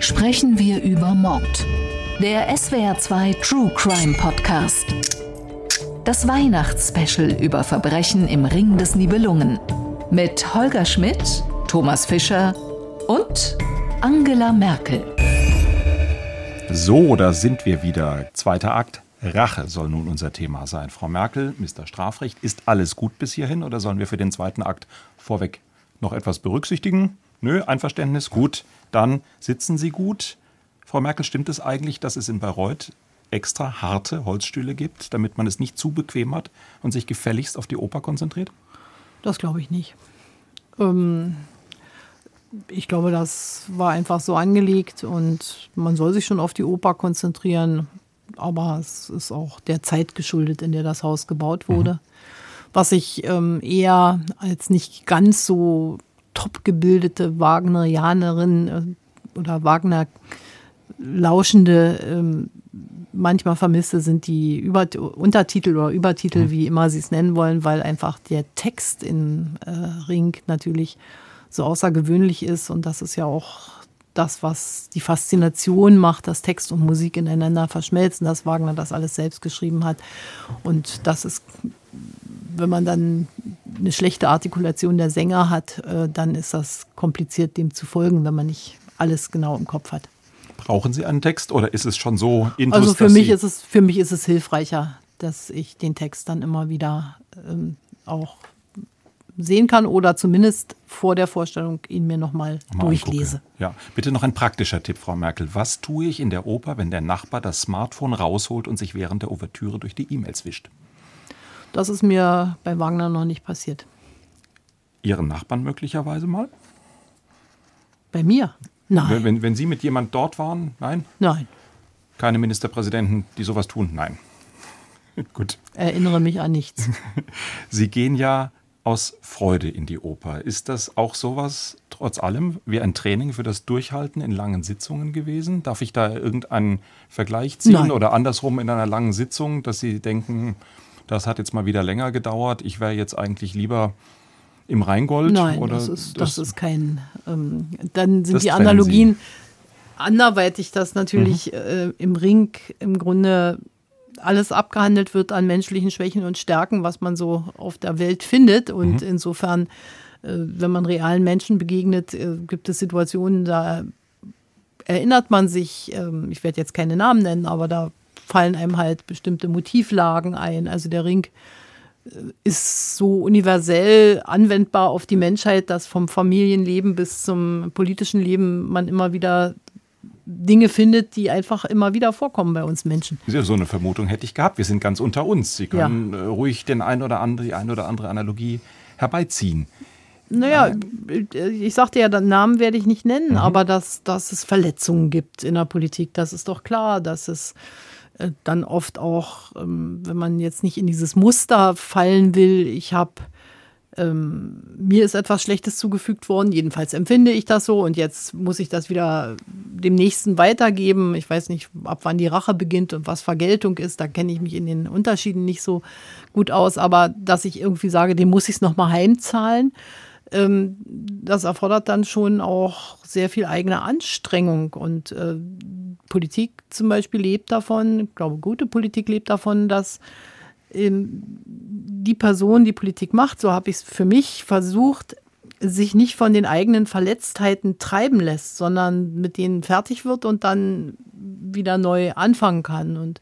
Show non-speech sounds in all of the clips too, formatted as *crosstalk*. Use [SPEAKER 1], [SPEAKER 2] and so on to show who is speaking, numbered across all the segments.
[SPEAKER 1] Sprechen wir über Mord. Der SWR2 True Crime Podcast. Das Weihnachtsspecial über Verbrechen im Ring des Nibelungen. Mit Holger Schmidt, Thomas Fischer und Angela Merkel.
[SPEAKER 2] So, da sind wir wieder. Zweiter Akt. Rache soll nun unser Thema sein. Frau Merkel, Mr. Strafrecht, ist alles gut bis hierhin oder sollen wir für den zweiten Akt vorweg noch etwas berücksichtigen? Nö, Einverständnis, gut. Dann sitzen Sie gut. Frau Merkel, stimmt es eigentlich, dass es in Bayreuth extra harte Holzstühle gibt, damit man es nicht zu bequem hat und sich gefälligst auf die Oper konzentriert?
[SPEAKER 3] Das glaube ich nicht. Ähm, ich glaube, das war einfach so angelegt und man soll sich schon auf die Oper konzentrieren. Aber es ist auch der Zeit geschuldet, in der das Haus gebaut wurde. Mhm. Was ich ähm, eher als nicht ganz so top gebildete Wagnerianerin äh, oder Wagner Lauschende ähm, manchmal vermisse, sind die Über Untertitel oder Übertitel, mhm. wie immer sie es nennen wollen, weil einfach der Text in äh, Ring natürlich so außergewöhnlich ist und das ist ja auch das, was die Faszination macht, dass Text und Musik ineinander verschmelzen, dass Wagner das alles selbst geschrieben hat. Und das ist, wenn man dann eine schlechte Artikulation der Sänger hat, äh, dann ist das kompliziert, dem zu folgen, wenn man nicht alles genau im Kopf hat.
[SPEAKER 2] Brauchen Sie einen Text oder ist es schon so
[SPEAKER 3] intus, Also für mich ist es für mich ist es hilfreicher, dass ich den Text dann immer wieder ähm, auch sehen kann oder zumindest vor der Vorstellung ihn mir nochmal durchlese. Angucke.
[SPEAKER 2] Ja, bitte noch ein praktischer Tipp, Frau Merkel. Was tue ich in der Oper, wenn der Nachbar das Smartphone rausholt und sich während der Ouvertüre durch die E-Mails wischt?
[SPEAKER 3] Das ist mir bei Wagner noch nicht passiert.
[SPEAKER 2] Ihren Nachbarn möglicherweise mal?
[SPEAKER 3] Bei mir? Nein.
[SPEAKER 2] Wenn, wenn Sie mit jemand dort waren? Nein?
[SPEAKER 3] Nein.
[SPEAKER 2] Keine Ministerpräsidenten, die sowas tun? Nein. *laughs*
[SPEAKER 3] Gut. Erinnere mich an nichts. *laughs*
[SPEAKER 2] Sie gehen ja aus Freude in die Oper. Ist das auch sowas, trotz allem, wie ein Training für das Durchhalten in langen Sitzungen gewesen? Darf ich da irgendeinen Vergleich ziehen
[SPEAKER 3] Nein.
[SPEAKER 2] oder andersrum in einer langen Sitzung, dass Sie denken, das hat jetzt mal wieder länger gedauert, ich wäre jetzt eigentlich lieber im Rheingold?
[SPEAKER 3] Nein, oder das, ist, das, das ist kein. Ähm, dann sind die Analogien anderweitig, dass natürlich mhm. äh, im Ring im Grunde alles abgehandelt wird an menschlichen Schwächen und Stärken, was man so auf der Welt findet. Und mhm. insofern, äh, wenn man realen Menschen begegnet, äh, gibt es Situationen, da erinnert man sich, äh, ich werde jetzt keine Namen nennen, aber da fallen einem halt bestimmte Motivlagen ein. Also der Ring äh, ist so universell anwendbar auf die Menschheit, dass vom Familienleben bis zum politischen Leben man immer wieder Dinge findet, die einfach immer wieder vorkommen bei uns Menschen.
[SPEAKER 2] So eine Vermutung hätte ich gehabt. Wir sind ganz unter uns. Sie können ja. Äh, ruhig den ein oder andere, die ein oder andere Analogie herbeiziehen.
[SPEAKER 3] Naja, ich sagte ja, den Namen werde ich nicht nennen, mhm. aber dass, dass es Verletzungen gibt in der Politik, das ist doch klar, dass es äh, dann oft auch, ähm, wenn man jetzt nicht in dieses Muster fallen will, ich habe ähm, mir ist etwas Schlechtes zugefügt worden, jedenfalls empfinde ich das so und jetzt muss ich das wieder dem Nächsten weitergeben. Ich weiß nicht, ab wann die Rache beginnt und was Vergeltung ist, da kenne ich mich in den Unterschieden nicht so gut aus, aber dass ich irgendwie sage, dem muss ich es nochmal heimzahlen, ähm, das erfordert dann schon auch sehr viel eigene Anstrengung und äh, Politik zum Beispiel lebt davon, ich glaube, gute Politik lebt davon, dass die Person, die Politik macht, so habe ich es für mich versucht, sich nicht von den eigenen Verletztheiten treiben lässt, sondern mit denen fertig wird und dann wieder neu anfangen kann. Und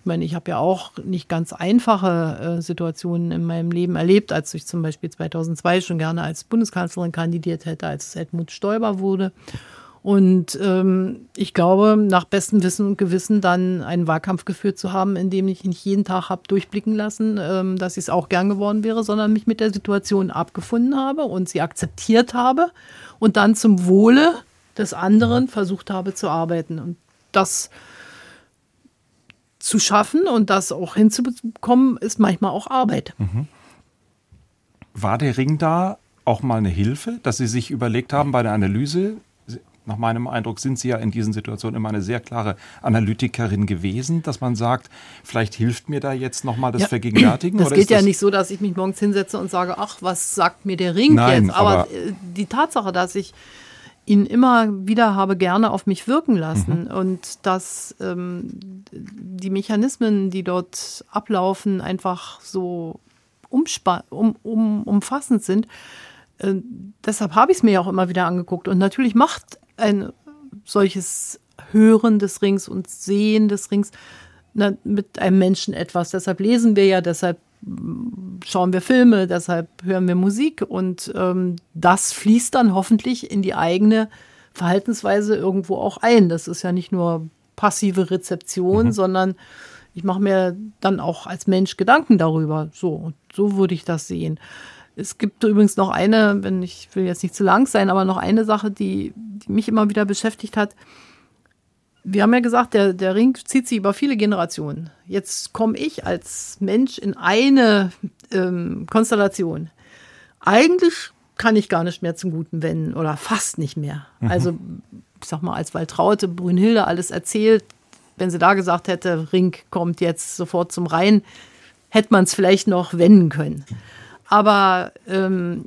[SPEAKER 3] ich meine, ich habe ja auch nicht ganz einfache äh, Situationen in meinem Leben erlebt, als ich zum Beispiel 2002 schon gerne als Bundeskanzlerin kandidiert hätte, als Edmund Stoiber wurde. Und ähm, ich glaube, nach bestem Wissen und Gewissen dann einen Wahlkampf geführt zu haben, in dem ich nicht jeden Tag habe durchblicken lassen, ähm, dass ich es auch gern geworden wäre, sondern mich mit der Situation abgefunden habe und sie akzeptiert habe und dann zum Wohle des anderen versucht habe zu arbeiten. Und das zu schaffen und das auch hinzubekommen, ist manchmal auch Arbeit. Mhm.
[SPEAKER 2] War der Ring da auch mal eine Hilfe, dass Sie sich überlegt haben bei der Analyse, nach meinem Eindruck sind Sie ja in diesen Situationen immer eine sehr klare Analytikerin gewesen, dass man sagt, vielleicht hilft mir da jetzt nochmal das ja, *clears throat* Vergegenwärtigen.
[SPEAKER 3] Das geht ja das nicht so, dass ich mich morgens hinsetze und sage, ach, was sagt mir der Ring
[SPEAKER 2] Nein,
[SPEAKER 3] jetzt? Aber, aber äh, die Tatsache, dass ich ihn immer wieder habe gerne auf mich wirken lassen mhm. und dass ähm, die Mechanismen, die dort ablaufen, einfach so um, um, umfassend sind. Äh, deshalb habe ich es mir ja auch immer wieder angeguckt. Und natürlich macht ein solches Hören des Rings und Sehen des Rings na, mit einem Menschen etwas. Deshalb lesen wir ja, deshalb schauen wir Filme, deshalb hören wir Musik und ähm, das fließt dann hoffentlich in die eigene Verhaltensweise irgendwo auch ein. Das ist ja nicht nur passive Rezeption, mhm. sondern ich mache mir dann auch als Mensch Gedanken darüber. So, so würde ich das sehen. Es gibt übrigens noch eine, wenn ich will jetzt nicht zu lang sein, aber noch eine Sache, die, die mich immer wieder beschäftigt hat wir haben ja gesagt, der, der Ring zieht sich über viele Generationen. Jetzt komme ich als Mensch in eine ähm, Konstellation. Eigentlich kann ich gar nicht mehr zum Guten wenden oder fast nicht mehr. Mhm. Also, ich sag mal, als Waltraute Brünnhilde alles erzählt, wenn sie da gesagt hätte, Ring kommt jetzt sofort zum Rhein, hätte man es vielleicht noch wenden können. Aber ähm,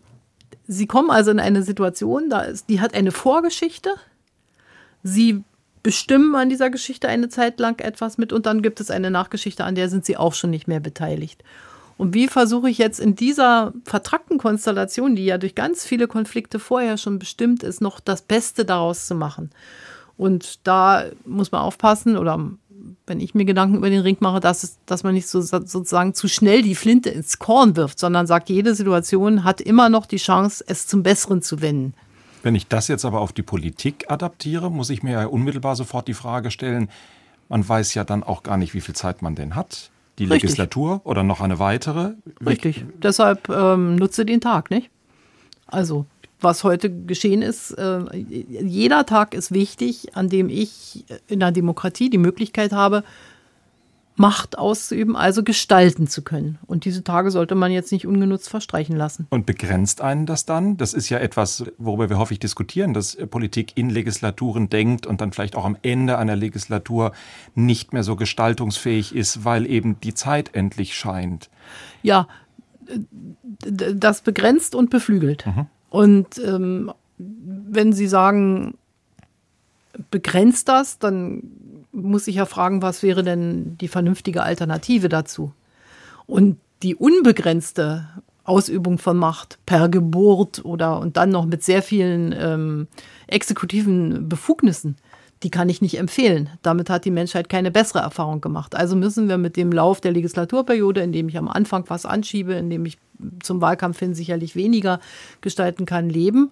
[SPEAKER 3] sie kommen also in eine Situation, da ist, die hat eine Vorgeschichte. Sie bestimmen an dieser Geschichte eine Zeit lang etwas mit und dann gibt es eine Nachgeschichte, an der sind sie auch schon nicht mehr beteiligt. Und wie versuche ich jetzt in dieser vertrackten Konstellation, die ja durch ganz viele Konflikte vorher schon bestimmt ist, noch das Beste daraus zu machen? Und da muss man aufpassen, oder wenn ich mir Gedanken über den Ring mache, dass, es, dass man nicht so, sozusagen zu schnell die Flinte ins Korn wirft, sondern sagt, jede Situation hat immer noch die Chance, es zum Besseren zu wenden.
[SPEAKER 2] Wenn ich das jetzt aber auf die Politik adaptiere, muss ich mir ja unmittelbar sofort die Frage stellen, man weiß ja dann auch gar nicht, wie viel Zeit man denn hat. Die Richtig. Legislatur oder noch eine weitere.
[SPEAKER 3] Richtig. Deshalb ähm, nutze den Tag, nicht? Also, was heute geschehen ist, äh, jeder Tag ist wichtig, an dem ich in der Demokratie die Möglichkeit habe, Macht auszuüben, also gestalten zu können. Und diese Tage sollte man jetzt nicht ungenutzt verstreichen lassen.
[SPEAKER 2] Und begrenzt einen das dann? Das ist ja etwas, worüber wir häufig diskutieren, dass Politik in Legislaturen denkt und dann vielleicht auch am Ende einer Legislatur nicht mehr so gestaltungsfähig ist, weil eben die Zeit endlich scheint.
[SPEAKER 3] Ja, das begrenzt und beflügelt. Mhm. Und ähm, wenn Sie sagen, begrenzt das, dann muss ich ja fragen, was wäre denn die vernünftige Alternative dazu? Und die unbegrenzte Ausübung von Macht per Geburt oder und dann noch mit sehr vielen ähm, exekutiven Befugnissen, die kann ich nicht empfehlen. Damit hat die Menschheit keine bessere Erfahrung gemacht. Also müssen wir mit dem Lauf der Legislaturperiode, in dem ich am Anfang was anschiebe, in dem ich zum Wahlkampf hin sicherlich weniger gestalten kann, leben.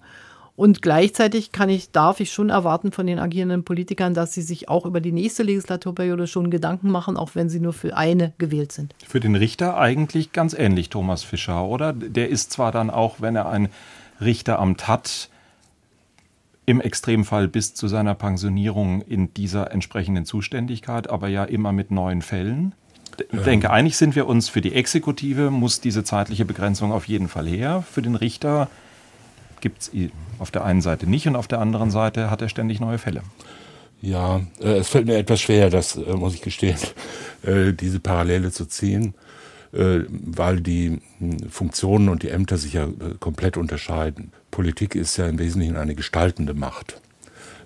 [SPEAKER 3] Und gleichzeitig kann ich, darf ich schon erwarten von den agierenden Politikern, dass sie sich auch über die nächste Legislaturperiode schon Gedanken machen, auch wenn sie nur für eine gewählt sind.
[SPEAKER 2] Für den Richter eigentlich ganz ähnlich, Thomas Fischer, oder? Der ist zwar dann auch, wenn er ein Richteramt hat, im Extremfall bis zu seiner Pensionierung in dieser entsprechenden Zuständigkeit, aber ja immer mit neuen Fällen. Ich denke, einig sind wir uns, für die Exekutive muss diese zeitliche Begrenzung auf jeden Fall her. Für den Richter gibt es auf der einen Seite nicht und auf der anderen Seite hat er ständig neue Fälle.
[SPEAKER 4] Ja, äh, es fällt mir etwas schwer, das äh, muss ich gestehen, *laughs* äh, diese Parallele zu ziehen, weil die hm, Funktionen und die Ämter sich ja äh, komplett unterscheiden. Politik ist ja im Wesentlichen eine gestaltende Macht.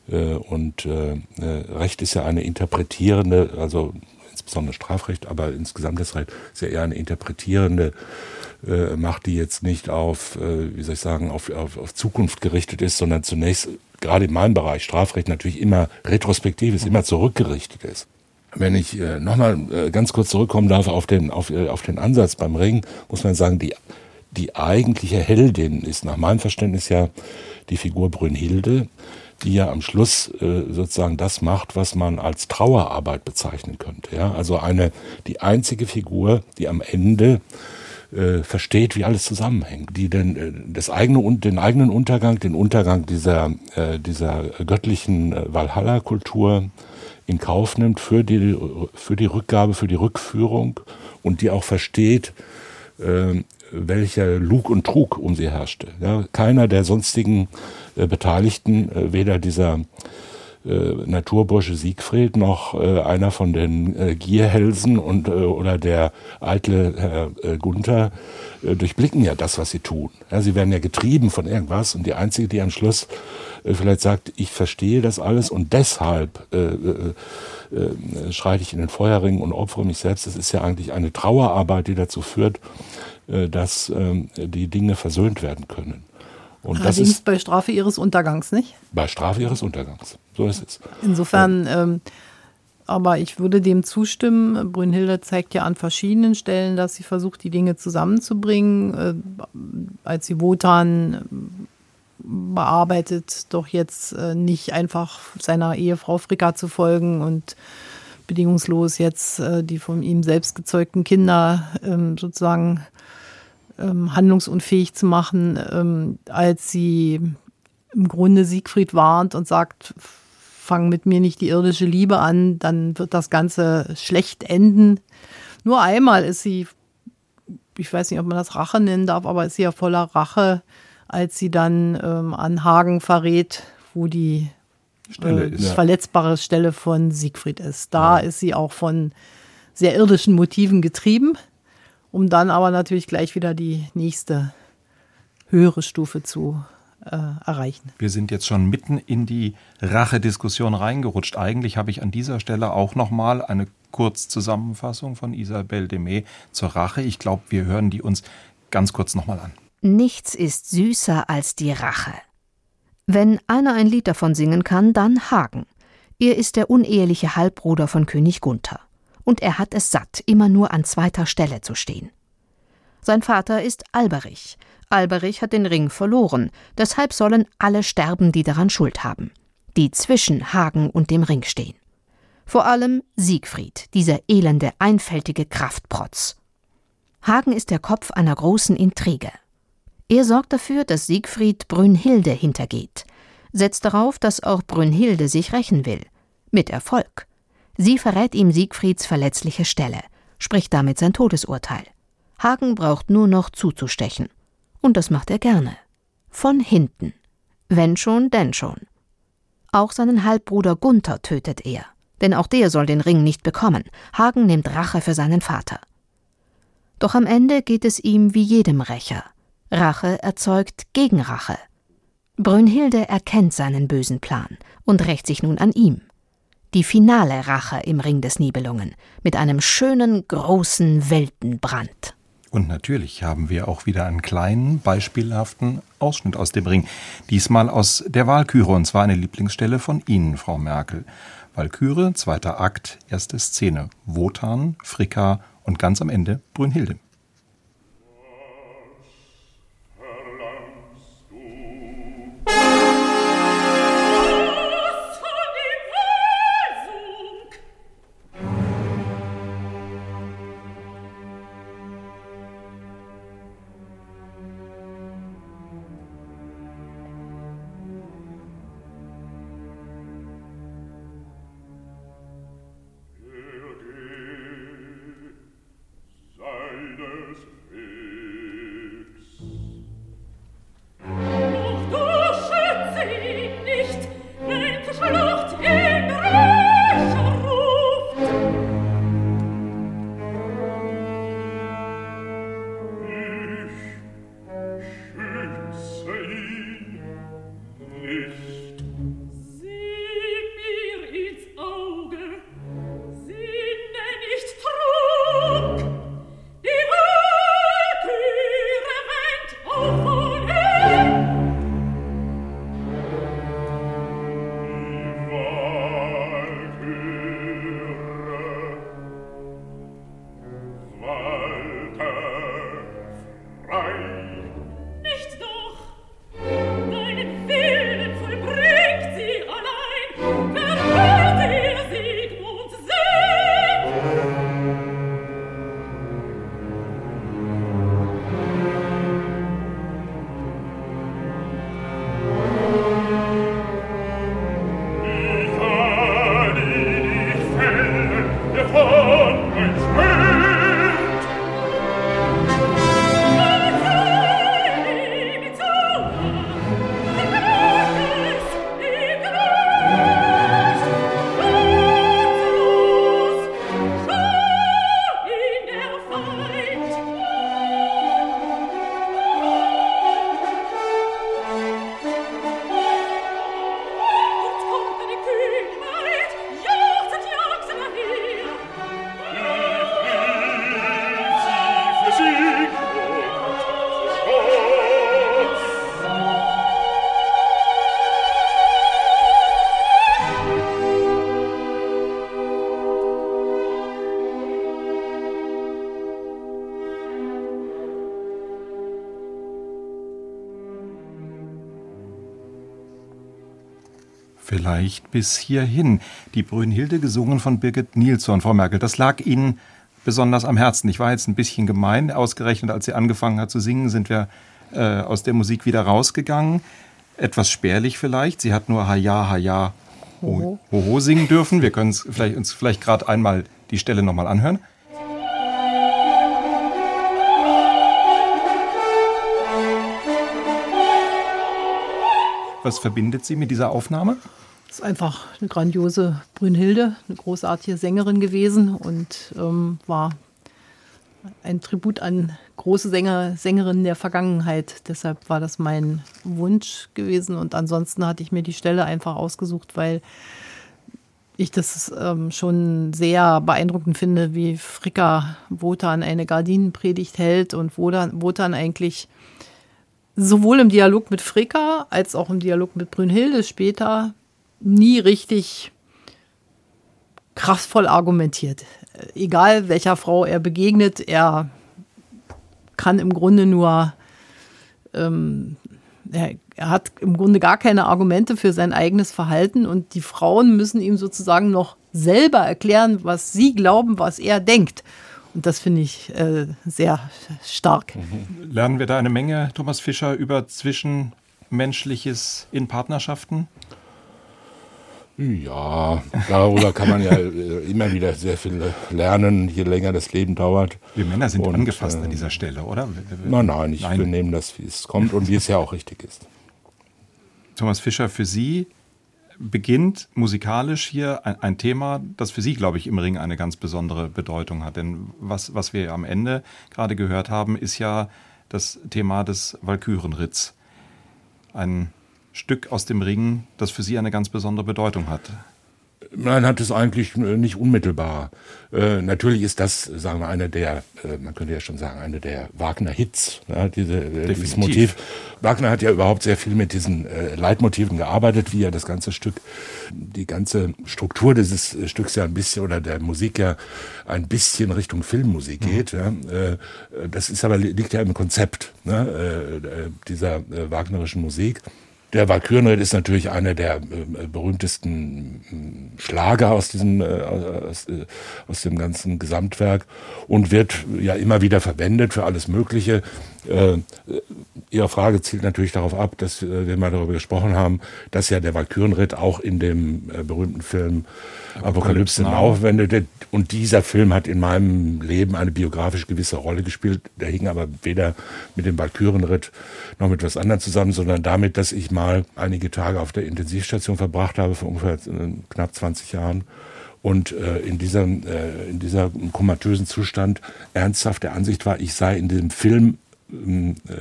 [SPEAKER 4] Äh, und Recht ist ja eine interpretierende, also insbesondere Strafrecht, aber insgesamt das Recht ist ja eher eine interpretierende äh, Macht, die jetzt nicht auf, äh, wie soll ich sagen, auf, auf, auf Zukunft gerichtet ist, sondern zunächst, gerade in meinem Bereich, Strafrecht natürlich immer retrospektiv ist, immer zurückgerichtet ist. Wenn ich äh, nochmal äh, ganz kurz zurückkommen darf auf den, auf, äh, auf den Ansatz beim Ring, muss man sagen, die, die eigentliche Heldin ist nach meinem Verständnis ja die Figur Brünnhilde, die ja am Schluss äh, sozusagen das macht, was man als Trauerarbeit bezeichnen könnte. Ja? Also eine, die einzige Figur, die am Ende äh, versteht, wie alles zusammenhängt, die denn äh, das eigene den eigenen Untergang, den Untergang dieser äh, dieser göttlichen äh, Valhalla-Kultur in Kauf nimmt für die für die Rückgabe, für die Rückführung und die auch versteht, äh, welcher Lug und Trug um sie herrschte. Ja, keiner der sonstigen äh, Beteiligten, äh, weder dieser äh, Naturbursche Siegfried noch äh, einer von den äh, Gierhälsen und oder der eitle Herr Gunther durchblicken ja das, was sie tun. Ja, sie werden ja getrieben von irgendwas und die einzige, die am Schluss äh, vielleicht sagt, ich verstehe das alles und deshalb äh, äh, äh, schreite ich in den Feuerring und opfere mich selbst. Das ist ja eigentlich eine Trauerarbeit, die dazu führt, äh, dass äh, die Dinge versöhnt werden können.
[SPEAKER 3] Und Allerdings das ist bei Strafe ihres Untergangs, nicht?
[SPEAKER 4] Bei Strafe ihres Untergangs. So ist es.
[SPEAKER 3] Insofern, ähm, aber ich würde dem zustimmen. Brünnhilde zeigt ja an verschiedenen Stellen, dass sie versucht, die Dinge zusammenzubringen. Äh, als sie Wotan äh, bearbeitet, doch jetzt äh, nicht einfach seiner Ehefrau Fricka zu folgen und bedingungslos jetzt äh, die von ihm selbst gezeugten Kinder ähm, sozusagen ähm, handlungsunfähig zu machen, ähm, als sie im Grunde Siegfried warnt und sagt, fang mit mir nicht die irdische Liebe an, dann wird das Ganze schlecht enden. Nur einmal ist sie, ich weiß nicht, ob man das Rache nennen darf, aber ist sie ja voller Rache, als sie dann ähm, an Hagen verrät, wo die Stelle äh, verletzbare Stelle von Siegfried ist. Da ja. ist sie auch von sehr irdischen Motiven getrieben um dann aber natürlich gleich wieder die nächste höhere Stufe zu äh, erreichen.
[SPEAKER 2] Wir sind jetzt schon mitten in die Rachediskussion reingerutscht. Eigentlich habe ich an dieser Stelle auch noch mal eine Kurzzusammenfassung von Isabelle Demey zur Rache. Ich glaube, wir hören die uns ganz kurz noch mal an.
[SPEAKER 1] Nichts ist süßer als die Rache. Wenn einer ein Lied davon singen kann, dann Hagen. Er ist der uneheliche Halbbruder von König Gunther und er hat es satt, immer nur an zweiter Stelle zu stehen. Sein Vater ist Alberich. Alberich hat den Ring verloren, deshalb sollen alle sterben, die daran Schuld haben, die zwischen Hagen und dem Ring stehen. Vor allem Siegfried, dieser elende, einfältige Kraftprotz. Hagen ist der Kopf einer großen Intrige. Er sorgt dafür, dass Siegfried Brünnhilde hintergeht, setzt darauf, dass auch Brünnhilde sich rächen will. Mit Erfolg. Sie verrät ihm Siegfrieds verletzliche Stelle, spricht damit sein Todesurteil. Hagen braucht nur noch zuzustechen. Und das macht er gerne. Von hinten. Wenn schon, denn schon. Auch seinen Halbbruder Gunther tötet er, denn auch der soll den Ring nicht bekommen. Hagen nimmt Rache für seinen Vater. Doch am Ende geht es ihm wie jedem Rächer. Rache erzeugt Gegenrache. Brünnhilde erkennt seinen bösen Plan und rächt sich nun an ihm die finale Rache im Ring des Nibelungen mit einem schönen großen Weltenbrand.
[SPEAKER 2] Und natürlich haben wir auch wieder einen kleinen, beispielhaften Ausschnitt aus dem Ring. Diesmal aus der Walküre, und zwar eine Lieblingsstelle von Ihnen, Frau Merkel. Walküre, zweiter Akt, erste Szene. Wotan, Fricka und ganz am Ende Brünnhilde. Vielleicht bis hierhin. Die Brünnhilde gesungen von Birgit Nilsson, Frau Merkel. Das lag Ihnen besonders am Herzen. Ich war jetzt ein bisschen gemein. Ausgerechnet, als sie angefangen hat zu singen, sind wir äh, aus der Musik wieder rausgegangen. Etwas spärlich vielleicht. Sie hat nur Haja, Haja, Hoho ho, ho singen dürfen. Wir können vielleicht, uns vielleicht gerade einmal die Stelle nochmal anhören. Was verbindet Sie mit dieser Aufnahme?
[SPEAKER 3] Ist einfach eine grandiose Brünnhilde, eine großartige Sängerin gewesen und ähm, war ein Tribut an große Sänger, Sängerinnen der Vergangenheit. Deshalb war das mein Wunsch gewesen. Und ansonsten hatte ich mir die Stelle einfach ausgesucht, weil ich das ähm, schon sehr beeindruckend finde, wie Fricka Wotan eine Gardinenpredigt hält und Wotan, Wotan eigentlich sowohl im Dialog mit Fricka als auch im Dialog mit Brünnhilde später nie richtig kraftvoll argumentiert. Egal welcher Frau er begegnet, er kann im Grunde nur, ähm, er, er, hat im Grunde gar keine Argumente für sein eigenes Verhalten und die Frauen müssen ihm sozusagen noch selber erklären, was sie glauben, was er denkt. Und das finde ich äh, sehr stark.
[SPEAKER 2] Lernen wir da eine Menge, Thomas Fischer, über Zwischenmenschliches in Partnerschaften?
[SPEAKER 4] Ja, darüber kann man ja äh, immer wieder sehr viel lernen, je länger das Leben dauert.
[SPEAKER 2] Wir Männer sind und, angefasst äh, an dieser Stelle, oder?
[SPEAKER 4] Nein, nein, ich, nein. wir nehmen das, wie es kommt und wie es ja auch richtig ist.
[SPEAKER 2] Thomas Fischer, für Sie beginnt musikalisch hier ein, ein, Thema, das für Sie, glaube ich, im Ring eine ganz besondere Bedeutung hat. Denn was, was wir am Ende gerade gehört haben, ist ja das Thema des Walkürenritts. Ein Stück aus dem Ring, das für Sie eine ganz besondere Bedeutung hat.
[SPEAKER 4] Nein, hat es eigentlich äh, nicht unmittelbar. Äh, natürlich ist das, sagen wir, einer der, äh, man könnte ja schon sagen, einer der Wagner-Hits, ja, diese, äh, dieses Motiv. Wagner hat ja überhaupt sehr viel mit diesen äh, Leitmotiven gearbeitet, wie er das ganze Stück, die ganze Struktur dieses Stücks ja ein bisschen oder der Musik ja ein bisschen Richtung Filmmusik mhm. geht. Ja. Das ist aber liegt ja im Konzept ne, dieser wagnerischen Musik. Der Walkürenritt ist natürlich einer der äh, berühmtesten äh, Schlager aus diesem äh, aus, äh, aus, dem ganzen Gesamtwerk und wird ja immer wieder verwendet für alles Mögliche. Äh, Ihre Frage zielt natürlich darauf ab, dass äh, wir mal darüber gesprochen haben, dass ja der Walkürenritt auch in dem berühmten Film Apokalypse Now verwendet und dieser Film hat in meinem Leben eine biografisch gewisse Rolle gespielt. Der hing aber weder mit dem Walkürenritt noch mit was anderem zusammen, sondern damit, dass ich mal einige Tage auf der Intensivstation verbracht habe, vor ungefähr äh, knapp 20 Jahren. Und äh, in, dieser, äh, in dieser komatösen Zustand ernsthaft der Ansicht war, ich sei in dem Film äh,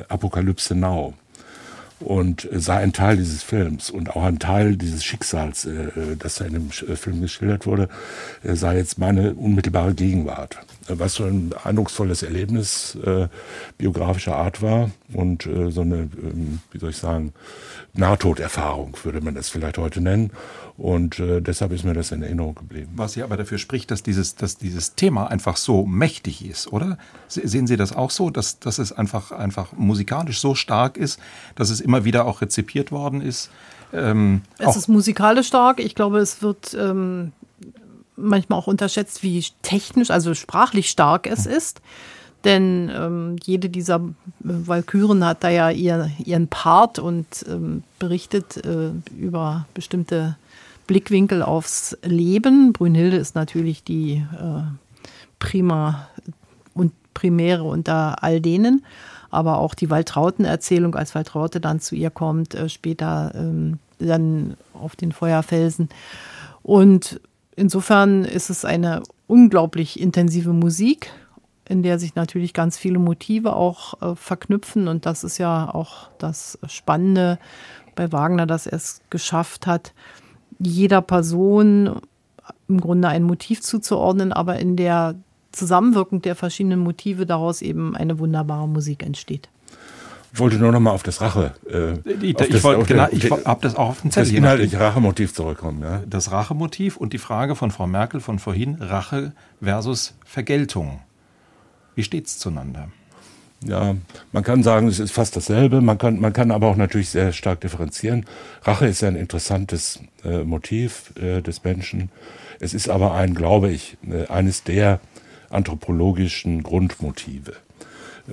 [SPEAKER 4] Apokalypse Now und sei ein Teil dieses Films und auch ein Teil dieses Schicksals, äh, äh das da in dem äh, Film geschildert wurde, äh, sei jetzt meine unmittelbare Gegenwart. Äh, was so ein eindrucksvolles Erlebnis äh, biografischer Art war und äh, so eine, ähm, wie soll ich sagen, Nahtoderfahrung würde man das vielleicht heute nennen. Und äh, deshalb ist mir das in Erinnerung geblieben.
[SPEAKER 2] Was ja aber dafür spricht, dass dieses, dass dieses Thema einfach so mächtig ist, oder? Sehen Sie das auch so, dass, dass es einfach, einfach musikalisch so stark ist, dass es immer wieder auch rezipiert worden ist?
[SPEAKER 3] Ähm, es ist musikalisch stark. Ich glaube, es wird ähm, manchmal auch unterschätzt, wie technisch, also sprachlich stark es ist. Denn ähm, jede dieser Walküren hat da ja ihr, ihren Part und ähm, berichtet äh, über bestimmte Blickwinkel aufs Leben. Brünnhilde ist natürlich die äh, prima und primäre unter all denen. Aber auch die Waltrauten-Erzählung, als Waltraute dann zu ihr kommt, äh, später ähm, dann auf den Feuerfelsen. Und insofern ist es eine unglaublich intensive Musik, in der sich natürlich ganz viele Motive auch äh, verknüpfen. Und das ist ja auch das Spannende bei Wagner, dass er es geschafft hat, jeder Person im Grunde ein Motiv zuzuordnen, aber in der Zusammenwirkung der verschiedenen Motive daraus eben eine wunderbare Musik entsteht.
[SPEAKER 4] Ich wollte nur noch mal auf das Rache. Äh,
[SPEAKER 2] ich, ich, genau, ich habe das auch auf dem Zettel.
[SPEAKER 4] Das inhaltliche Rachemotiv zurückkommen. Ja?
[SPEAKER 2] Das Rachemotiv und die Frage von Frau Merkel von vorhin: Rache versus Vergeltung. Wie steht es zueinander?
[SPEAKER 4] Ja, man kann sagen, es ist fast dasselbe. Man kann, man kann aber auch natürlich sehr stark differenzieren. Rache ist ja ein interessantes äh, Motiv äh, des Menschen. Es ist aber ein, glaube ich, äh, eines der anthropologischen Grundmotive.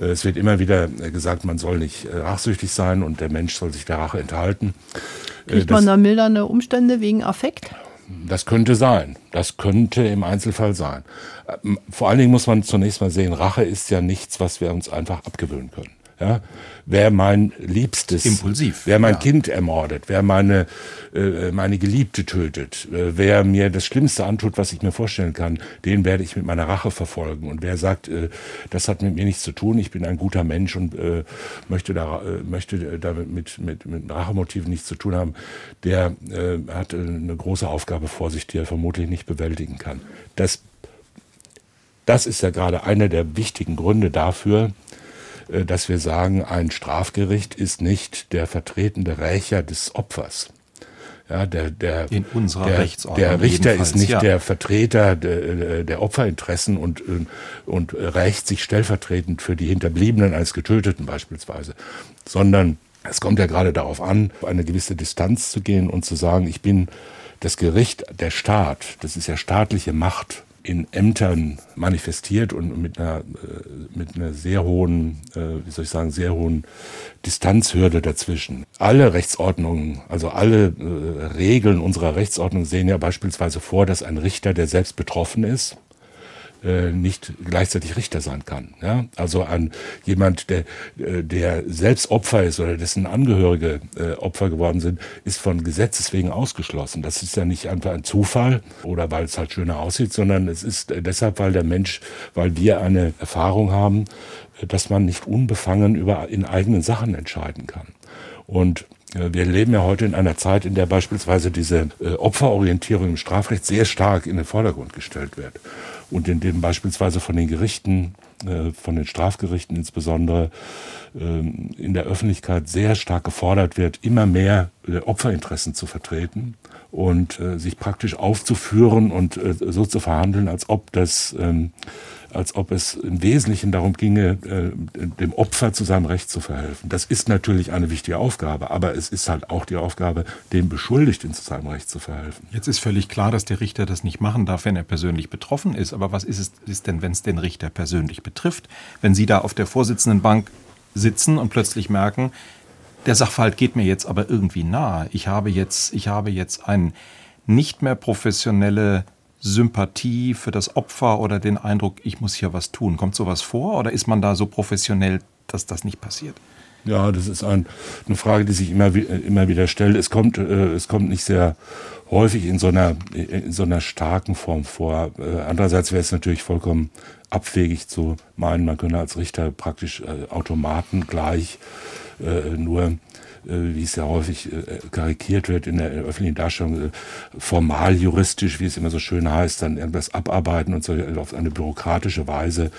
[SPEAKER 4] Äh, es wird immer wieder äh, gesagt, man soll nicht äh, rachsüchtig sein und der Mensch soll sich der Rache enthalten.
[SPEAKER 3] Kriegt man da mildernde Umstände wegen Affekt?
[SPEAKER 4] Das könnte sein. Das könnte im Einzelfall sein. Vor allen Dingen muss man zunächst mal sehen, Rache ist ja nichts, was wir uns einfach abgewöhnen können. Ja? Wer mein Liebstes,
[SPEAKER 2] Impulsiv,
[SPEAKER 4] wer mein
[SPEAKER 2] ja.
[SPEAKER 4] Kind ermordet, wer meine, äh, meine Geliebte tötet, äh, wer mir das Schlimmste antut, was ich mir vorstellen kann, den werde ich mit meiner Rache verfolgen. Und wer sagt, äh, das hat mit mir nichts zu tun, ich bin ein guter Mensch und äh, möchte, da, äh, möchte damit mit, mit, mit Rachemotiven nichts zu tun haben, der äh, hat äh, eine große Aufgabe vor sich, die er vermutlich nicht bewältigen kann. Das, das ist ja gerade einer der wichtigen Gründe dafür, dass wir sagen, ein Strafgericht ist nicht der vertretende Rächer des Opfers. Ja, der, der,
[SPEAKER 2] In unserer
[SPEAKER 4] der,
[SPEAKER 2] Rechtsordnung
[SPEAKER 4] der Richter ist nicht
[SPEAKER 2] ja.
[SPEAKER 4] der Vertreter der, der Opferinteressen und, und rächt sich stellvertretend für die Hinterbliebenen eines Getöteten beispielsweise, sondern es kommt ja gerade darauf an, eine gewisse Distanz zu gehen und zu sagen, ich bin das Gericht, der Staat, das ist ja staatliche Macht, in Ämtern manifestiert und mit einer, äh, mit einer sehr hohen, äh, wie soll ich sagen, sehr hohen Distanzhürde dazwischen. Alle Rechtsordnungen, also alle äh, Regeln unserer Rechtsordnung sehen ja beispielsweise vor, dass ein Richter, der selbst betroffen ist, äh, nicht gleichzeitig Richter sein kann. Ja? Also an jemand, der, äh, der selbst Opfer ist oder dessen Angehörige äh, Opfer geworden sind, ist von Gesetzes wegen ausgeschlossen. Das ist ja nicht einfach ein Zufall oder weil es halt schöner aussieht, sondern es ist äh, deshalb, weil der Mensch, weil wir eine Erfahrung haben, äh, dass man nicht unbefangen über in eigenen Sachen entscheiden kann. Und wir leben ja heute in einer Zeit, in der beispielsweise diese äh, Opferorientierung im Strafrecht sehr stark in den Vordergrund gestellt wird. Und in dem beispielsweise von den Gerichten, äh, von den Strafgerichten insbesondere, ähm, in der Öffentlichkeit sehr stark gefordert wird, immer mehr äh, Opferinteressen zu vertreten und äh, sich praktisch aufzuführen und äh, so zu verhandeln, als ob das ähm, als ob es im Wesentlichen darum ginge, äh, dem Opfer zu seinem Recht zu verhelfen. Das ist natürlich eine wichtige Aufgabe, aber es ist halt auch die Aufgabe, dem Beschuldigten zu seinem Recht zu verhelfen.
[SPEAKER 2] Jetzt ist völlig klar, dass der Richter das nicht machen darf, wenn er persönlich betroffen ist. Aber was ist es ist denn, wenn es den Richter persönlich betrifft? Wenn Sie da auf der Vorsitzendenbank sitzen und plötzlich merken, der Sachverhalt geht mir jetzt aber irgendwie nahe. Ich habe jetzt, ich habe jetzt eine nicht mehr professionelle Sympathie für das Opfer oder den Eindruck, ich muss hier was tun. Kommt sowas vor oder ist man da so professionell, dass das nicht passiert?
[SPEAKER 4] Ja, das ist ein, eine Frage, die sich immer, immer wieder stellt. Es kommt, äh, es kommt nicht sehr häufig in so einer, in so einer starken Form vor. Äh, andererseits wäre es natürlich vollkommen abwegig zu meinen, man könne als Richter praktisch äh, Automaten gleich äh, nur äh, wie es ja häufig äh, karikiert wird in der öffentlichen Darstellung, äh, formal juristisch, wie es immer so schön heißt, dann irgendwas abarbeiten und so auf eine bürokratische Weise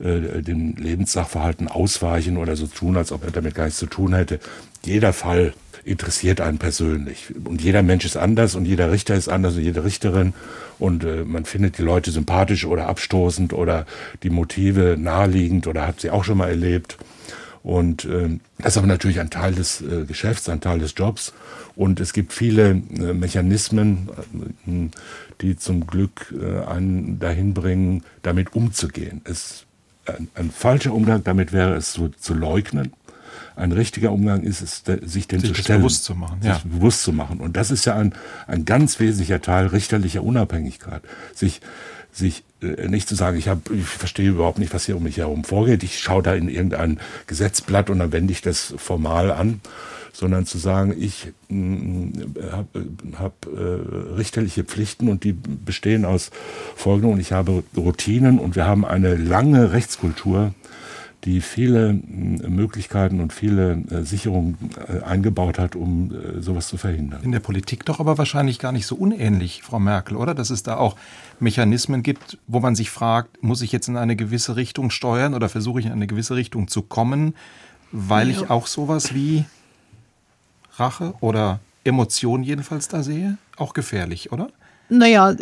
[SPEAKER 4] äh, dem Lebenssachverhalten ausweichen oder so tun, als ob er damit gar nichts zu tun hätte. Jeder Fall interessiert einen persönlich. Und jeder Mensch ist anders und jeder Richter ist anders und jede Richterin. Und äh, man findet die Leute sympathisch oder abstoßend oder die Motive naheliegend oder hat sie auch schon mal erlebt. Und äh, das ist aber natürlich ein Teil des äh, Geschäfts, ein Teil des Jobs. Und es gibt viele äh, Mechanismen, äh, die zum Glück äh, einen dahin bringen, damit umzugehen. Es, ein, ein falscher Umgang damit wäre es zu, zu leugnen. Ein richtiger Umgang ist es, de- sich dem
[SPEAKER 2] Sich
[SPEAKER 4] zu stellen.
[SPEAKER 2] bewusst zu machen,
[SPEAKER 4] Sich
[SPEAKER 2] ja.
[SPEAKER 4] bewusst zu machen. Und das ist ja ein, ein ganz wesentlicher Teil richterlicher Unabhängigkeit. Sich, sich äh, nicht zu sagen, ich, hab, ich verstehe überhaupt nicht, was hier um mich herum vorgeht. Ich schaue da in irgendein Gesetzblatt und dann wende ich das formal an, sondern zu sagen, ich habe hab, äh, richterliche Pflichten und die bestehen aus folgendem und ich habe Routinen und wir haben eine lange Rechtskultur, die viele Möglichkeiten und viele äh, Sicherungen äh, eingebaut hat, um äh, sowas zu verhindern.
[SPEAKER 2] In der Politik doch aber wahrscheinlich gar nicht so unähnlich, Frau Merkel, oder? Dass es da auch Mechanismen gibt, wo man sich fragt, muss ich jetzt in eine gewisse Richtung steuern oder versuche ich in eine gewisse Richtung zu kommen, weil ich auch sowas wie Rache oder Emotion jedenfalls da sehe? Auch gefährlich, oder?
[SPEAKER 3] Naja,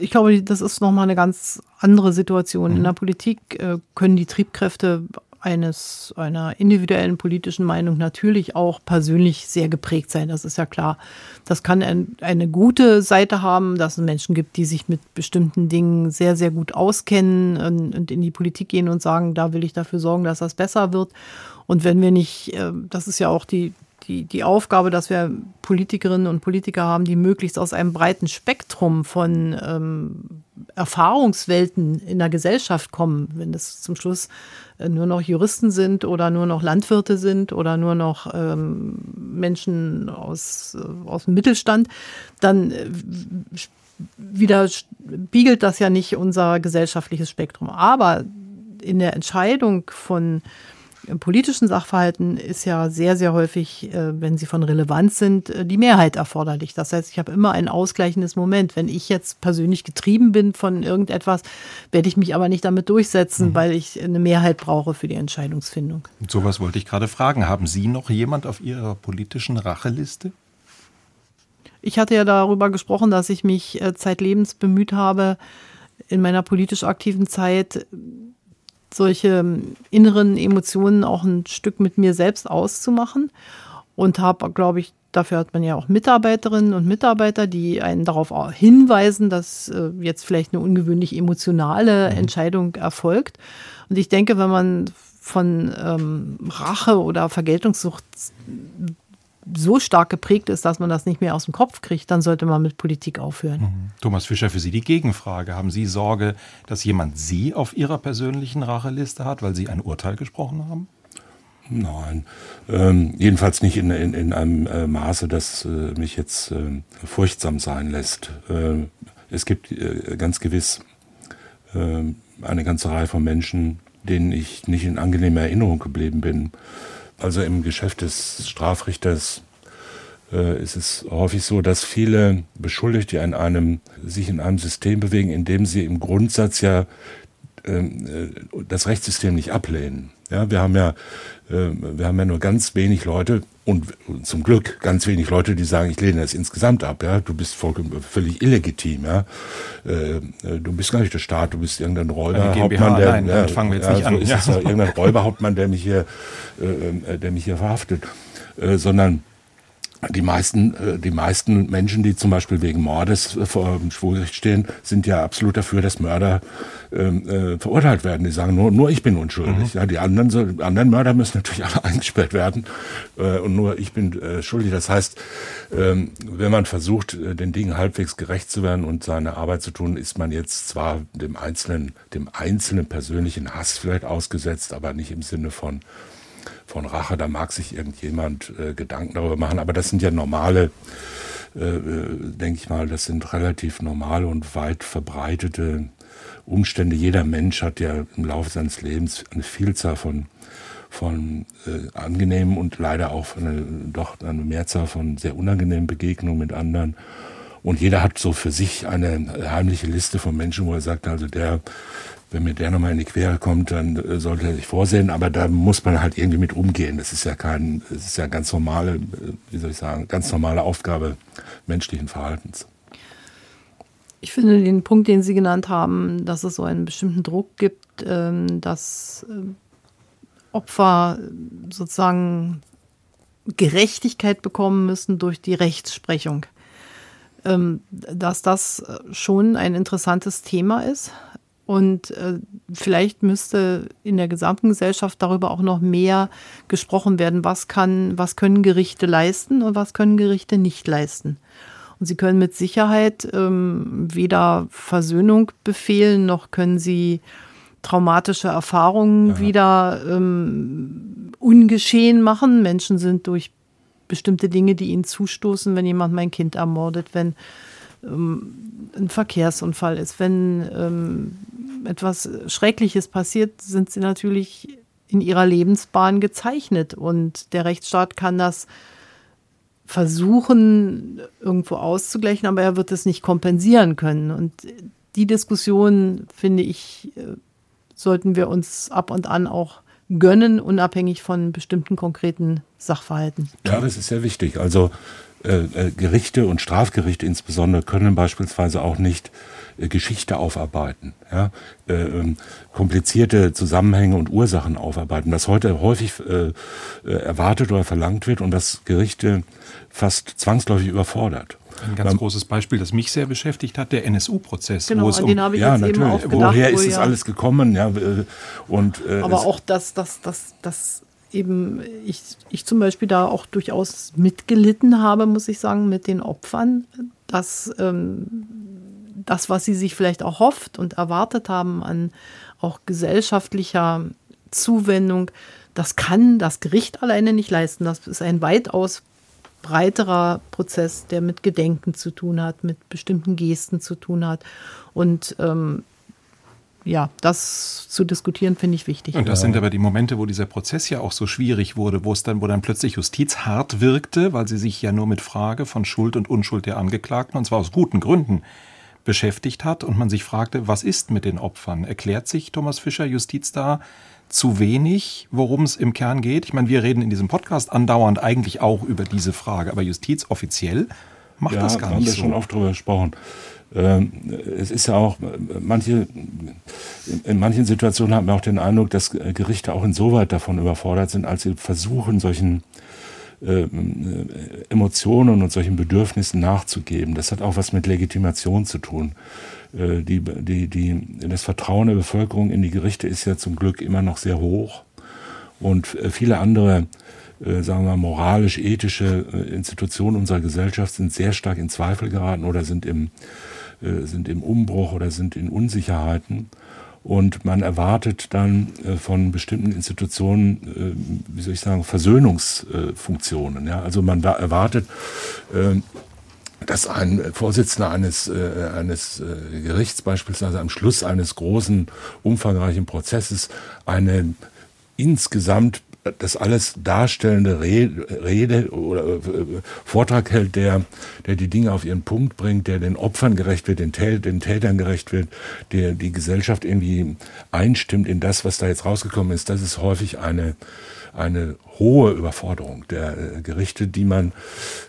[SPEAKER 3] ich glaube, das ist nochmal eine ganz andere Situation.
[SPEAKER 2] Mhm.
[SPEAKER 3] In der Politik äh, können die Triebkräfte eines, einer individuellen politischen Meinung natürlich auch persönlich sehr geprägt sein. Das ist ja klar. Das kann ein, eine gute Seite haben, dass es Menschen gibt, die sich mit bestimmten Dingen sehr, sehr gut auskennen und, und in die Politik gehen und sagen, da will ich dafür sorgen, dass das besser wird. Und wenn wir nicht, äh, das ist ja auch die, die, die Aufgabe, dass wir Politikerinnen und Politiker haben, die möglichst aus einem breiten Spektrum von ähm, Erfahrungswelten in der Gesellschaft kommen. Wenn das zum Schluss äh, nur noch Juristen sind oder nur noch Landwirte sind oder nur noch ähm, Menschen aus, äh, aus dem Mittelstand, dann äh, wieder spiegelt das ja nicht unser gesellschaftliches Spektrum. Aber in der Entscheidung von politischen Sachverhalten ist ja sehr, sehr häufig, äh, wenn sie von Relevanz sind, äh, die Mehrheit erforderlich. Das heißt, ich habe immer ein ausgleichendes Moment. Wenn ich jetzt persönlich getrieben bin von irgendetwas, werde ich mich aber nicht damit durchsetzen, mhm. weil ich eine Mehrheit brauche für die Entscheidungsfindung.
[SPEAKER 2] Und sowas wollte ich gerade fragen. Haben Sie noch jemand auf Ihrer politischen Racheliste?
[SPEAKER 3] Ich hatte ja darüber gesprochen, dass ich mich äh, zeitlebens bemüht habe, in meiner politisch aktiven Zeit solche ähm, inneren Emotionen auch ein Stück mit mir selbst auszumachen und habe, glaube ich, dafür hat man ja auch Mitarbeiterinnen und Mitarbeiter, die einen darauf hinweisen, dass äh, jetzt vielleicht eine ungewöhnlich emotionale mhm. Entscheidung erfolgt. Und ich denke, wenn man von ähm, Rache oder Vergeltungssucht so stark geprägt ist, dass man das nicht mehr aus dem Kopf kriegt, dann sollte man mit Politik aufhören. Mhm.
[SPEAKER 2] Thomas Fischer, für Sie die Gegenfrage. Haben Sie Sorge, dass jemand Sie auf Ihrer persönlichen Racheliste hat, weil Sie ein Urteil gesprochen haben?
[SPEAKER 4] Nein, ähm, jedenfalls nicht in, in, in einem äh, Maße, das äh, mich jetzt äh, furchtsam sein lässt. Äh, es gibt äh, ganz gewiss äh, eine ganze Reihe von Menschen, denen ich nicht in angenehmer Erinnerung geblieben bin also im Geschäft des Strafrichters äh, ist es häufig so, dass viele Beschuldigte in einem, sich in einem System bewegen, in dem sie im Grundsatz ja ähm, äh, das Rechtssystem nicht ablehnen. Ja, wir haben ja, äh, wir haben ja nur ganz wenig Leute und zum Glück ganz wenig Leute, die sagen, ich lehne das insgesamt ab. Ja, du bist vollkommen völlig illegitim. Ja, äh, du bist gar nicht der Staat, du bist irgendein Räuberhauptmann, der,
[SPEAKER 2] nein, ja, fangen wir jetzt ja, nicht so an.
[SPEAKER 4] Ist ja. es ja irgendein Räuberhauptmann, der mich hier, äh, der mich hier verhaftet, äh, sondern die meisten, äh, die meisten Menschen, die zum Beispiel wegen Mordes äh, vor dem Schwurgericht stehen, sind ja absolut dafür, dass Mörder ähm, äh, verurteilt werden. Die sagen nur, nur ich bin unschuldig. Mhm. Ja, die anderen, so, anderen Mörder müssen natürlich alle *laughs* eingesperrt werden äh, und nur ich bin äh, schuldig. Das heißt, ähm, wenn man versucht, äh, den Dingen halbwegs gerecht zu werden und seine Arbeit zu tun, ist man jetzt zwar dem einzelnen, dem einzelnen persönlichen Hass vielleicht ausgesetzt, aber nicht im Sinne von von Rache, da mag sich irgendjemand äh, Gedanken darüber machen, aber das sind ja normale, äh, äh, denke ich mal, das sind relativ normale und weit verbreitete Umstände. Jeder Mensch hat ja im Laufe seines Lebens eine Vielzahl von von äh, angenehmen und leider auch eine, doch eine Mehrzahl von sehr unangenehmen Begegnungen mit anderen. Und jeder hat so für sich eine heimliche Liste von Menschen, wo er sagt, also der wenn mir der nochmal in die Quere kommt, dann äh, sollte er sich vorsehen, aber da muss man halt irgendwie mit umgehen. Das ist ja kein, das ist ja ganz normale, äh, wie soll ich sagen, ganz normale Aufgabe menschlichen Verhaltens.
[SPEAKER 3] Ich finde den Punkt, den Sie genannt haben, dass es so einen bestimmten Druck gibt, ähm, dass äh, Opfer sozusagen Gerechtigkeit bekommen müssen durch die Rechtsprechung. Ähm, dass das schon ein interessantes Thema ist. Und äh, vielleicht müsste in der gesamten Gesellschaft darüber auch noch mehr gesprochen werden, was kann, was können Gerichte leisten und was können Gerichte nicht leisten. Und sie können mit Sicherheit ähm, weder Versöhnung befehlen, noch können sie traumatische Erfahrungen ja. wieder ähm, ungeschehen machen. Menschen sind durch bestimmte Dinge, die ihnen zustoßen, wenn jemand mein Kind ermordet, wenn ähm, ein Verkehrsunfall ist, wenn ähm, etwas Schreckliches passiert, sind sie natürlich in ihrer Lebensbahn gezeichnet. Und der Rechtsstaat kann das versuchen, irgendwo auszugleichen, aber er wird es nicht kompensieren können. Und die Diskussion, finde ich, äh, sollten wir uns ab und an auch gönnen, unabhängig von bestimmten konkreten Sachverhalten.
[SPEAKER 4] Ja, das ist sehr wichtig. Also äh, äh, Gerichte und Strafgerichte insbesondere können beispielsweise auch nicht äh, Geschichte aufarbeiten, ja? äh, ähm, komplizierte Zusammenhänge und Ursachen aufarbeiten, was heute häufig äh, äh, erwartet oder verlangt wird und was Gerichte fast zwangsläufig überfordert.
[SPEAKER 2] Ein ganz Beim, großes Beispiel, das mich sehr beschäftigt hat, der NSU-Prozess.
[SPEAKER 3] Genau, an den habe ich
[SPEAKER 4] ja,
[SPEAKER 3] jetzt
[SPEAKER 4] natürlich.
[SPEAKER 3] eben auch gedacht.
[SPEAKER 4] Woher ist das alles gekommen? Ja, äh, und,
[SPEAKER 3] äh, Aber auch, dass das, das, das eben ich, ich zum Beispiel da auch durchaus mitgelitten habe, muss ich sagen, mit den Opfern, dass ähm, das, was sie sich vielleicht auch hofft und erwartet haben an auch gesellschaftlicher Zuwendung, das kann das Gericht alleine nicht leisten. Das ist ein weitaus breiterer Prozess, der mit Gedenken zu tun hat, mit bestimmten Gesten zu tun hat. Und ähm, ja, das zu diskutieren finde ich wichtig.
[SPEAKER 2] Und das sind aber die Momente, wo dieser Prozess ja auch so schwierig wurde, wo es dann, wo dann plötzlich Justiz hart wirkte, weil sie sich ja nur mit Frage von Schuld und Unschuld der Angeklagten, und zwar aus guten Gründen, beschäftigt hat und man sich fragte, was ist mit den Opfern? Erklärt sich Thomas Fischer, Justiz da zu wenig, worum es im Kern geht? Ich meine, wir reden in diesem Podcast andauernd eigentlich auch über diese Frage, aber Justiz offiziell macht ja, das gar nicht
[SPEAKER 4] haben wir schon oft darüber gesprochen. Ähm, es ist ja auch, manche, in manchen Situationen hat man auch den Eindruck, dass Gerichte auch insoweit davon überfordert sind, als sie versuchen, solchen äh, Emotionen und solchen Bedürfnissen nachzugeben. Das hat auch was mit Legitimation zu tun. Äh, die, die, die, das Vertrauen der Bevölkerung in die Gerichte ist ja zum Glück immer noch sehr hoch. Und äh, viele andere äh, sagen wir, moralisch-ethische äh, Institutionen unserer Gesellschaft sind sehr stark in Zweifel geraten oder sind im, sind im Umbruch oder sind in Unsicherheiten. Und man erwartet dann von bestimmten Institutionen, wie soll ich sagen, Versöhnungsfunktionen. Also man erwartet, dass ein Vorsitzender eines, eines Gerichts beispielsweise am Schluss eines großen, umfangreichen Prozesses eine insgesamt das alles darstellende Rede oder äh, Vortrag hält, der, der die Dinge auf ihren Punkt bringt, der den Opfern gerecht wird, den, Tätern gerecht wird, der die Gesellschaft irgendwie einstimmt in das, was da jetzt rausgekommen ist, das ist häufig eine, eine hohe Überforderung der äh, Gerichte, die man,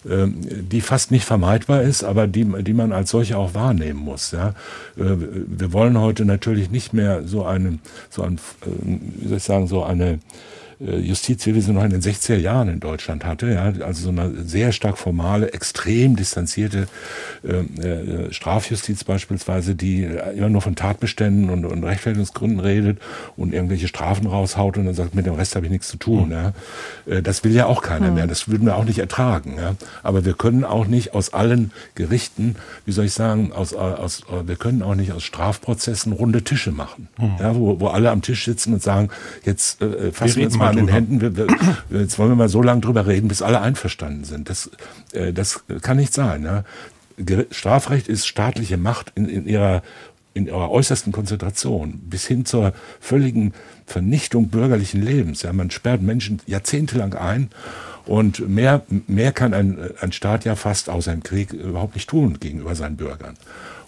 [SPEAKER 4] ähm, die fast nicht vermeidbar ist, aber die, die man als solche auch wahrnehmen muss. Ja. Äh, wir wollen heute natürlich nicht mehr so eine, so ein, wie soll ich sagen, so eine Justiz, wie wir sie noch in den 60er Jahren in Deutschland hatte. Ja, also so eine sehr stark formale, extrem distanzierte äh, äh, Strafjustiz beispielsweise, die immer nur von Tatbeständen und, und Rechtfertigungsgründen redet und irgendwelche Strafen raushaut und dann sagt, mit dem Rest habe ich nichts zu tun. Mhm. Ja. Äh, das will ja auch keiner mhm. mehr. Das würden wir auch nicht ertragen. Ja. Aber wir können auch nicht aus allen Gerichten, wie soll ich sagen, aus, aus, wir können auch nicht aus Strafprozessen runde Tische machen, mhm. ja, wo, wo alle am Tisch sitzen und sagen, jetzt äh, fassen wir, wir uns mal an den Händen. Wir, wir, jetzt wollen wir mal so lange drüber reden, bis alle einverstanden sind. Das, äh, das kann nicht sein. Ja. Strafrecht ist staatliche Macht in, in ihrer in ihrer äußersten Konzentration bis hin zur völligen Vernichtung bürgerlichen Lebens. Ja, man sperrt Menschen jahrzehntelang ein und mehr, mehr kann ein, ein Staat ja fast außer im Krieg überhaupt nicht tun gegenüber seinen Bürgern.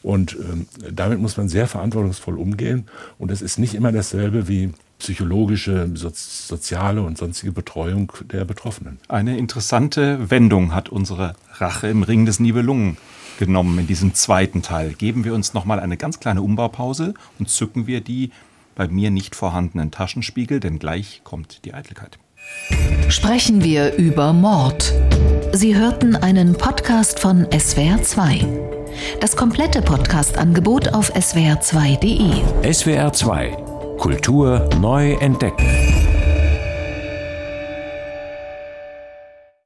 [SPEAKER 4] Und ähm, damit muss man sehr verantwortungsvoll umgehen. Und es ist nicht immer dasselbe wie psychologische, soziale und sonstige Betreuung der Betroffenen.
[SPEAKER 2] Eine interessante Wendung hat unsere Rache im Ring des Nibelungen genommen in diesem zweiten Teil. Geben wir uns nochmal eine ganz kleine Umbaupause und zücken wir die bei mir nicht vorhandenen Taschenspiegel, denn gleich kommt die Eitelkeit.
[SPEAKER 1] Sprechen wir über Mord. Sie hörten einen Podcast von SWR2. Das komplette Podcast-Angebot auf swr2.de.
[SPEAKER 5] SWR2 Kultur neu entdecken.